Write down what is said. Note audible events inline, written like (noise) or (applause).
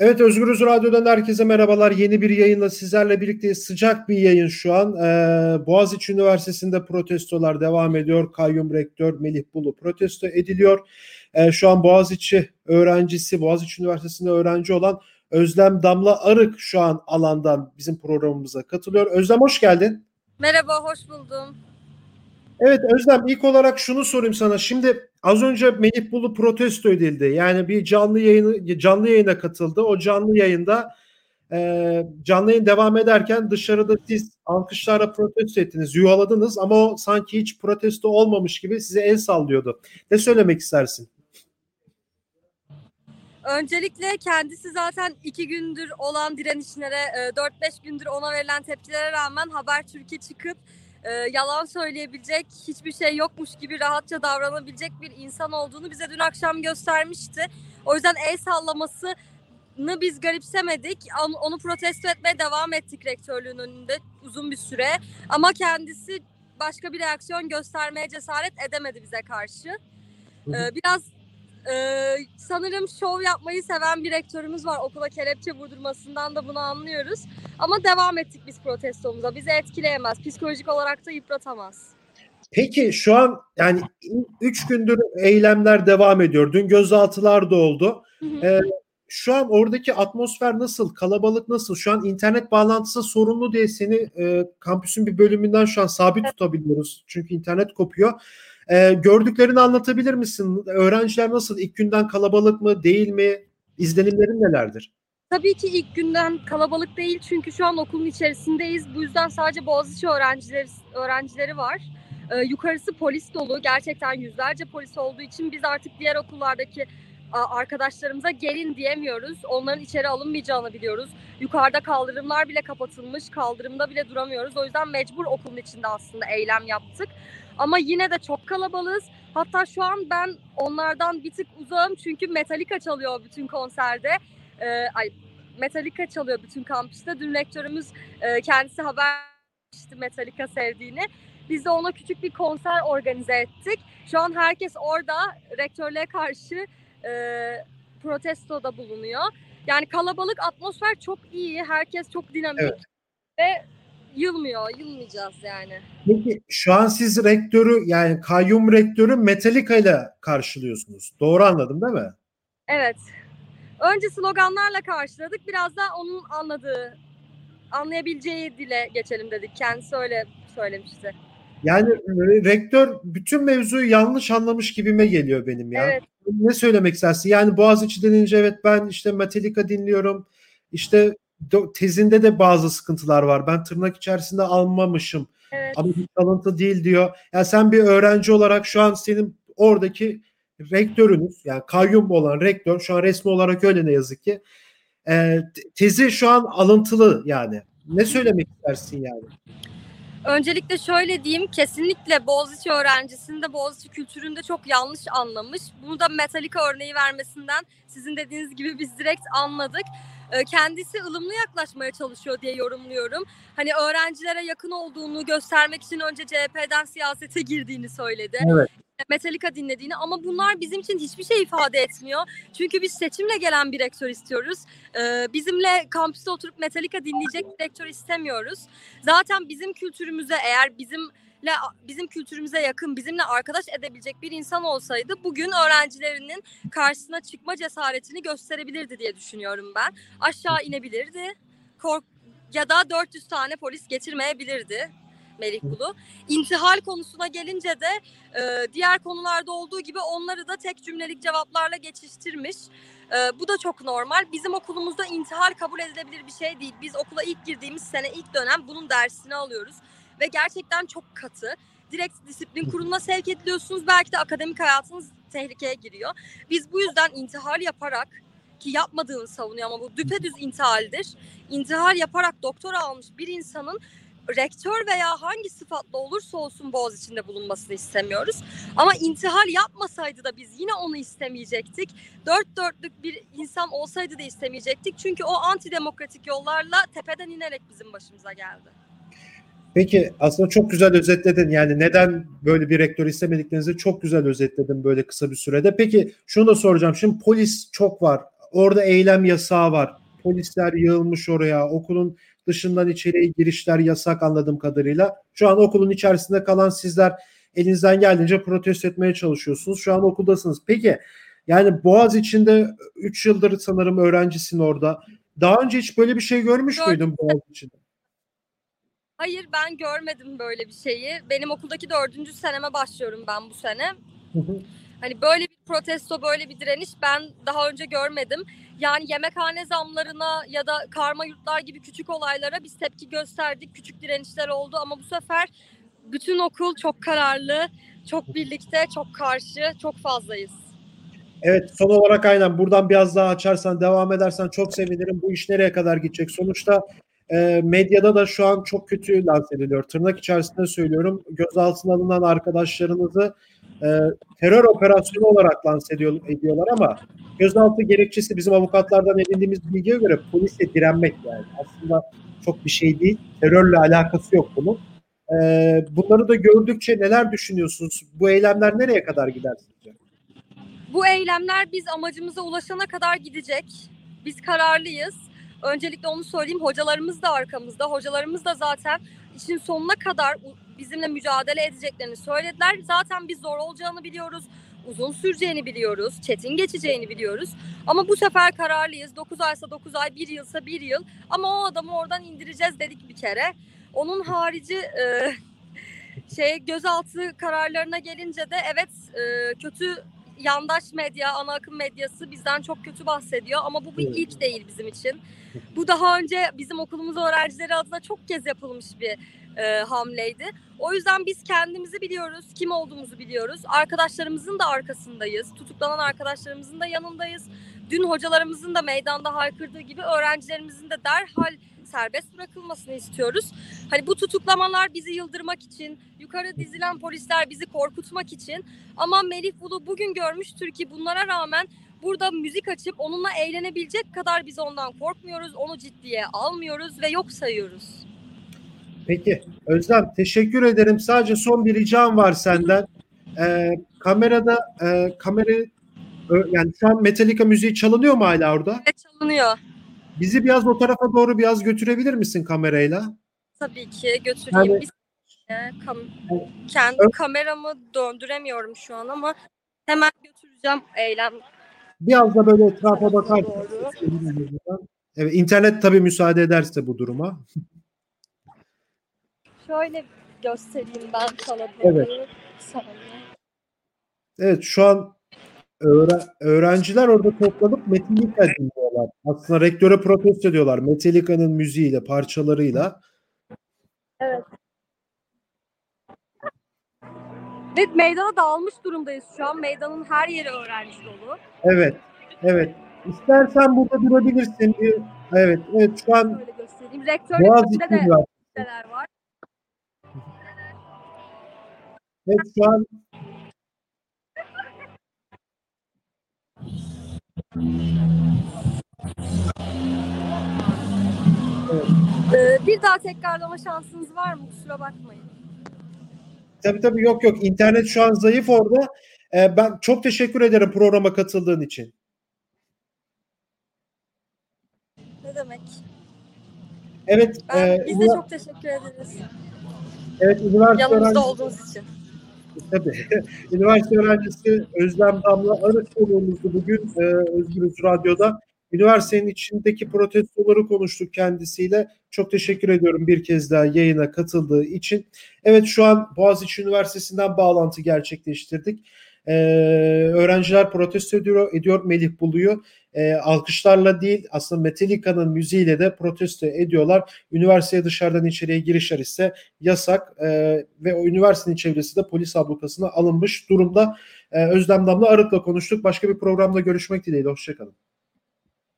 Evet Özgürüz Radyo'dan herkese merhabalar. Yeni bir yayınla sizlerle birlikte sıcak bir yayın şu an. Ee, Boğaziçi Üniversitesi'nde protestolar devam ediyor. Kayyum Rektör Melih Bulu protesto ediliyor. Ee, şu an Boğaziçi öğrencisi, Boğaziçi Üniversitesi'nde öğrenci olan Özlem Damla Arık şu an alandan bizim programımıza katılıyor. Özlem hoş geldin. Merhaba, hoş buldum. Evet Özlem ilk olarak şunu sorayım sana. Şimdi az önce Melih Bulu protesto edildi. Yani bir canlı yayını canlı yayına katıldı. O canlı yayında e, canlı yayın devam ederken dışarıda siz alkışlarla protesto ettiniz, yuvaladınız ama o sanki hiç protesto olmamış gibi size el sallıyordu. Ne söylemek istersin? Öncelikle kendisi zaten iki gündür olan direnişlere, 4-5 gündür ona verilen tepkilere rağmen Haber Türkiye çıkıp e, yalan söyleyebilecek, hiçbir şey yokmuş gibi rahatça davranabilecek bir insan olduğunu bize dün akşam göstermişti. O yüzden el sallamasını biz garipsemedik. Onu protesto etmeye devam ettik rektörlüğün önünde uzun bir süre. Ama kendisi başka bir reaksiyon göstermeye cesaret edemedi bize karşı. Ee, biraz ee, sanırım şov yapmayı seven bir rektörümüz var. Okula kelepçe vurdurmasından da bunu anlıyoruz. Ama devam ettik biz protestomuza. Bizi etkileyemez. Psikolojik olarak da yıpratamaz. Peki şu an yani üç gündür eylemler devam ediyor. Dün gözaltılar da oldu. Ee, şu an oradaki atmosfer nasıl? Kalabalık nasıl? Şu an internet bağlantısı sorunlu diye seni e, kampüsün bir bölümünden şu an sabit tutabiliyoruz. Çünkü internet kopuyor. E, gördüklerini anlatabilir misin? Öğrenciler nasıl? İlk günden kalabalık mı, değil mi? İzlenimlerin nelerdir? Tabii ki ilk günden kalabalık değil çünkü şu an okulun içerisindeyiz. Bu yüzden sadece Boğaziçi öğrencileri, öğrencileri var. Ee, yukarısı polis dolu. Gerçekten yüzlerce polis olduğu için biz artık diğer okullardaki arkadaşlarımıza gelin diyemiyoruz. Onların içeri alınmayacağını biliyoruz. Yukarıda kaldırımlar bile kapatılmış. Kaldırımda bile duramıyoruz. O yüzden mecbur okulun içinde aslında eylem yaptık. Ama yine de çok kalabalığız. Hatta şu an ben onlardan bir tık uzağım çünkü Metallica çalıyor bütün konserde. Ee, ay Metallica çalıyor bütün kampüste. Dün rektörümüz e, kendisi haber vermişti Metallica sevdiğini. Biz de ona küçük bir konser organize ettik. Şu an herkes orada rektörlüğe karşı e, protestoda bulunuyor. Yani kalabalık atmosfer çok iyi. Herkes çok dinamik. Evet. Ve yılmıyor, yılmayacağız yani. Peki şu an siz rektörü yani kayyum rektörü Metallica ile karşılıyorsunuz. Doğru anladım değil mi? Evet. Önce sloganlarla karşıladık. Biraz da onun anladığı, anlayabileceği dile geçelim dedik. Kendisi öyle söylemişti. Yani rektör bütün mevzuyu yanlış anlamış gibime geliyor benim ya. Evet. Ne söylemek istersin? Yani Boğaziçi denince evet ben işte Metallica dinliyorum. İşte tezinde de bazı sıkıntılar var. Ben tırnak içerisinde almamışım. Evet. Ama bir alıntı değil diyor. Yani sen bir öğrenci olarak şu an senin oradaki rektörünüz yani kayyum olan rektör şu an resmi olarak öyle ne yazık ki e, tezi şu an alıntılı yani. Ne söylemek istersin yani? Öncelikle şöyle diyeyim, kesinlikle Boğaziçi öğrencisinde Boğaziçi kültüründe çok yanlış anlamış. Bunu da Metallica örneği vermesinden sizin dediğiniz gibi biz direkt anladık. Ee, kendisi ılımlı yaklaşmaya çalışıyor diye yorumluyorum. Hani öğrencilere yakın olduğunu göstermek için önce CHP'den siyasete girdiğini söyledi. Evet. Metallica dinlediğini ama bunlar bizim için hiçbir şey ifade etmiyor. Çünkü biz seçimle gelen bir rektör istiyoruz. Ee, bizimle kampüste oturup Metallica dinleyecek bir rektör istemiyoruz. Zaten bizim kültürümüze eğer bizim bizim kültürümüze yakın, bizimle arkadaş edebilecek bir insan olsaydı bugün öğrencilerinin karşısına çıkma cesaretini gösterebilirdi diye düşünüyorum ben. Aşağı inebilirdi. Kork ya da 400 tane polis getirmeyebilirdi Melih Kulu. İntihal konusuna gelince de e, diğer konularda olduğu gibi onları da tek cümlelik cevaplarla geçiştirmiş. E, bu da çok normal. Bizim okulumuzda intihal kabul edilebilir bir şey değil. Biz okula ilk girdiğimiz sene ilk dönem bunun dersini alıyoruz ve gerçekten çok katı. Direkt disiplin kuruluna sevk ediliyorsunuz. Belki de akademik hayatınız tehlikeye giriyor. Biz bu yüzden intihar yaparak ki yapmadığını savunuyor ama bu düpedüz intihaldir. İntihar yaparak doktora almış bir insanın rektör veya hangi sıfatla olursa olsun boğaz içinde bulunmasını istemiyoruz. Ama intihal yapmasaydı da biz yine onu istemeyecektik. Dört dörtlük bir insan olsaydı da istemeyecektik. Çünkü o antidemokratik yollarla tepeden inerek bizim başımıza geldi. Peki aslında çok güzel özetledin. Yani neden böyle bir rektör istemediklerinizi çok güzel özetledin böyle kısa bir sürede. Peki şunu da soracağım. Şimdi polis çok var. Orada eylem yasağı var. Polisler yığılmış oraya. Okulun dışından içeriye girişler yasak anladığım kadarıyla. Şu an okulun içerisinde kalan sizler elinizden geldiğince protesto etmeye çalışıyorsunuz. Şu an okuldasınız. Peki yani Boğaz içinde 3 yıldır sanırım öğrencisin orada. Daha önce hiç böyle bir şey görmüş Gördüm. müydün Boğaz içinde? Hayır ben görmedim böyle bir şeyi. Benim okuldaki dördüncü seneme başlıyorum ben bu sene. Hani böyle bir protesto, böyle bir direniş ben daha önce görmedim. Yani yemekhane zamlarına ya da karma yurtlar gibi küçük olaylara biz tepki gösterdik. Küçük direnişler oldu ama bu sefer bütün okul çok kararlı, çok birlikte, çok karşı, çok fazlayız. Evet son olarak aynen buradan biraz daha açarsan devam edersen çok sevinirim. Bu iş nereye kadar gidecek? Sonuçta e, medyada da şu an çok kötü lanse ediliyor. Tırnak içerisinde söylüyorum. Gözaltına alınan arkadaşlarınızı e, terör operasyonu olarak lanse ediyor, ediyorlar ama gözaltı gerekçesi bizim avukatlardan edindiğimiz bilgiye göre polise direnmek yani. Aslında çok bir şey değil. Terörle alakası yok bunun. E, bunları da gördükçe neler düşünüyorsunuz? Bu eylemler nereye kadar gider sizce? Bu eylemler biz amacımıza ulaşana kadar gidecek. Biz kararlıyız. Öncelikle onu söyleyeyim. Hocalarımız da arkamızda. Hocalarımız da zaten işin sonuna kadar bizimle mücadele edeceklerini söylediler. Zaten biz zor olacağını biliyoruz. Uzun süreceğini biliyoruz. Çetin geçeceğini biliyoruz. Ama bu sefer kararlıyız. 9 aysa 9 ay, 1 yılsa 1 yıl. Ama o adamı oradan indireceğiz dedik bir kere. Onun harici e, (laughs) şey gözaltı kararlarına gelince de evet e, kötü yandaş medya, ana akım medyası bizden çok kötü bahsediyor ama bu bir ilk değil bizim için. Bu daha önce bizim okulumuz öğrencileri adına çok kez yapılmış bir e, hamleydi. O yüzden biz kendimizi biliyoruz, kim olduğumuzu biliyoruz. Arkadaşlarımızın da arkasındayız. Tutuklanan arkadaşlarımızın da yanındayız. Dün hocalarımızın da meydanda haykırdığı gibi öğrencilerimizin de derhal serbest bırakılmasını istiyoruz. Hani bu tutuklamalar bizi yıldırmak için, yukarı dizilen polisler bizi korkutmak için ama Melih Bulu bugün görmüştür ki bunlara rağmen burada müzik açıp onunla eğlenebilecek kadar biz ondan korkmuyoruz, onu ciddiye almıyoruz ve yok sayıyoruz. Peki Özlem teşekkür ederim. Sadece son bir ricam var senden. Ee, kamerada e, kamera yani şu an Metallica müziği çalınıyor mu hala orada? Evet çalınıyor. Bizi biraz o tarafa doğru biraz götürebilir misin kamerayla? Tabii ki götüreyim. Yani, Bir kam kendi Ö- kameramı döndüremiyorum şu an ama hemen götüreceğim eylem. Biraz da böyle etrafa bakar. Evet, internet tabii müsaade ederse bu duruma. Şöyle göstereyim ben sana. Evet. Evet şu an öğrenciler orada toplanıp Metallica dinliyorlar. Aslında rektöre protesto ediyorlar. Metallica'nın müziğiyle, parçalarıyla. Evet. Ve meydana dağılmış durumdayız şu an. Meydanın her yeri öğrenci dolu. Evet. Evet. İstersen burada durabilirsin. Evet. Evet şu an Şöyle göstereyim. Rektörlükte de var. Evet şu an Ee, bir daha tekrarlama şansınız var mı? Kusura bakmayın. Tabii tabii yok yok. İnternet şu an zayıf orada. Ee, ben çok teşekkür ederim programa katıldığın için. Ne demek? Evet. Ben, e, biz de çok teşekkür ederiz. Evet, üniversite Yanımızda öğrencisi, olduğunuz için. Tabii. (laughs) üniversite öğrencisi Özlem Damla Arıç konuğumuzdu bugün e, Özgürüz Radyo'da. Üniversitenin içindeki protestoları konuştuk kendisiyle. Çok teşekkür ediyorum bir kez daha yayına katıldığı için. Evet şu an Boğaziçi Üniversitesi'nden bağlantı gerçekleştirdik. Ee, öğrenciler protesto ediyor, ediyor Melih Bulu'yu. Ee, alkışlarla değil aslında Metallica'nın müziğiyle de protesto ediyorlar. Üniversiteye dışarıdan içeriye girişler ise yasak ee, ve o üniversitenin çevresi de polis ablukasına alınmış durumda. Ee, Özlem Damla Arık'la konuştuk. Başka bir programda görüşmek dileğiyle. Hoşçakalın.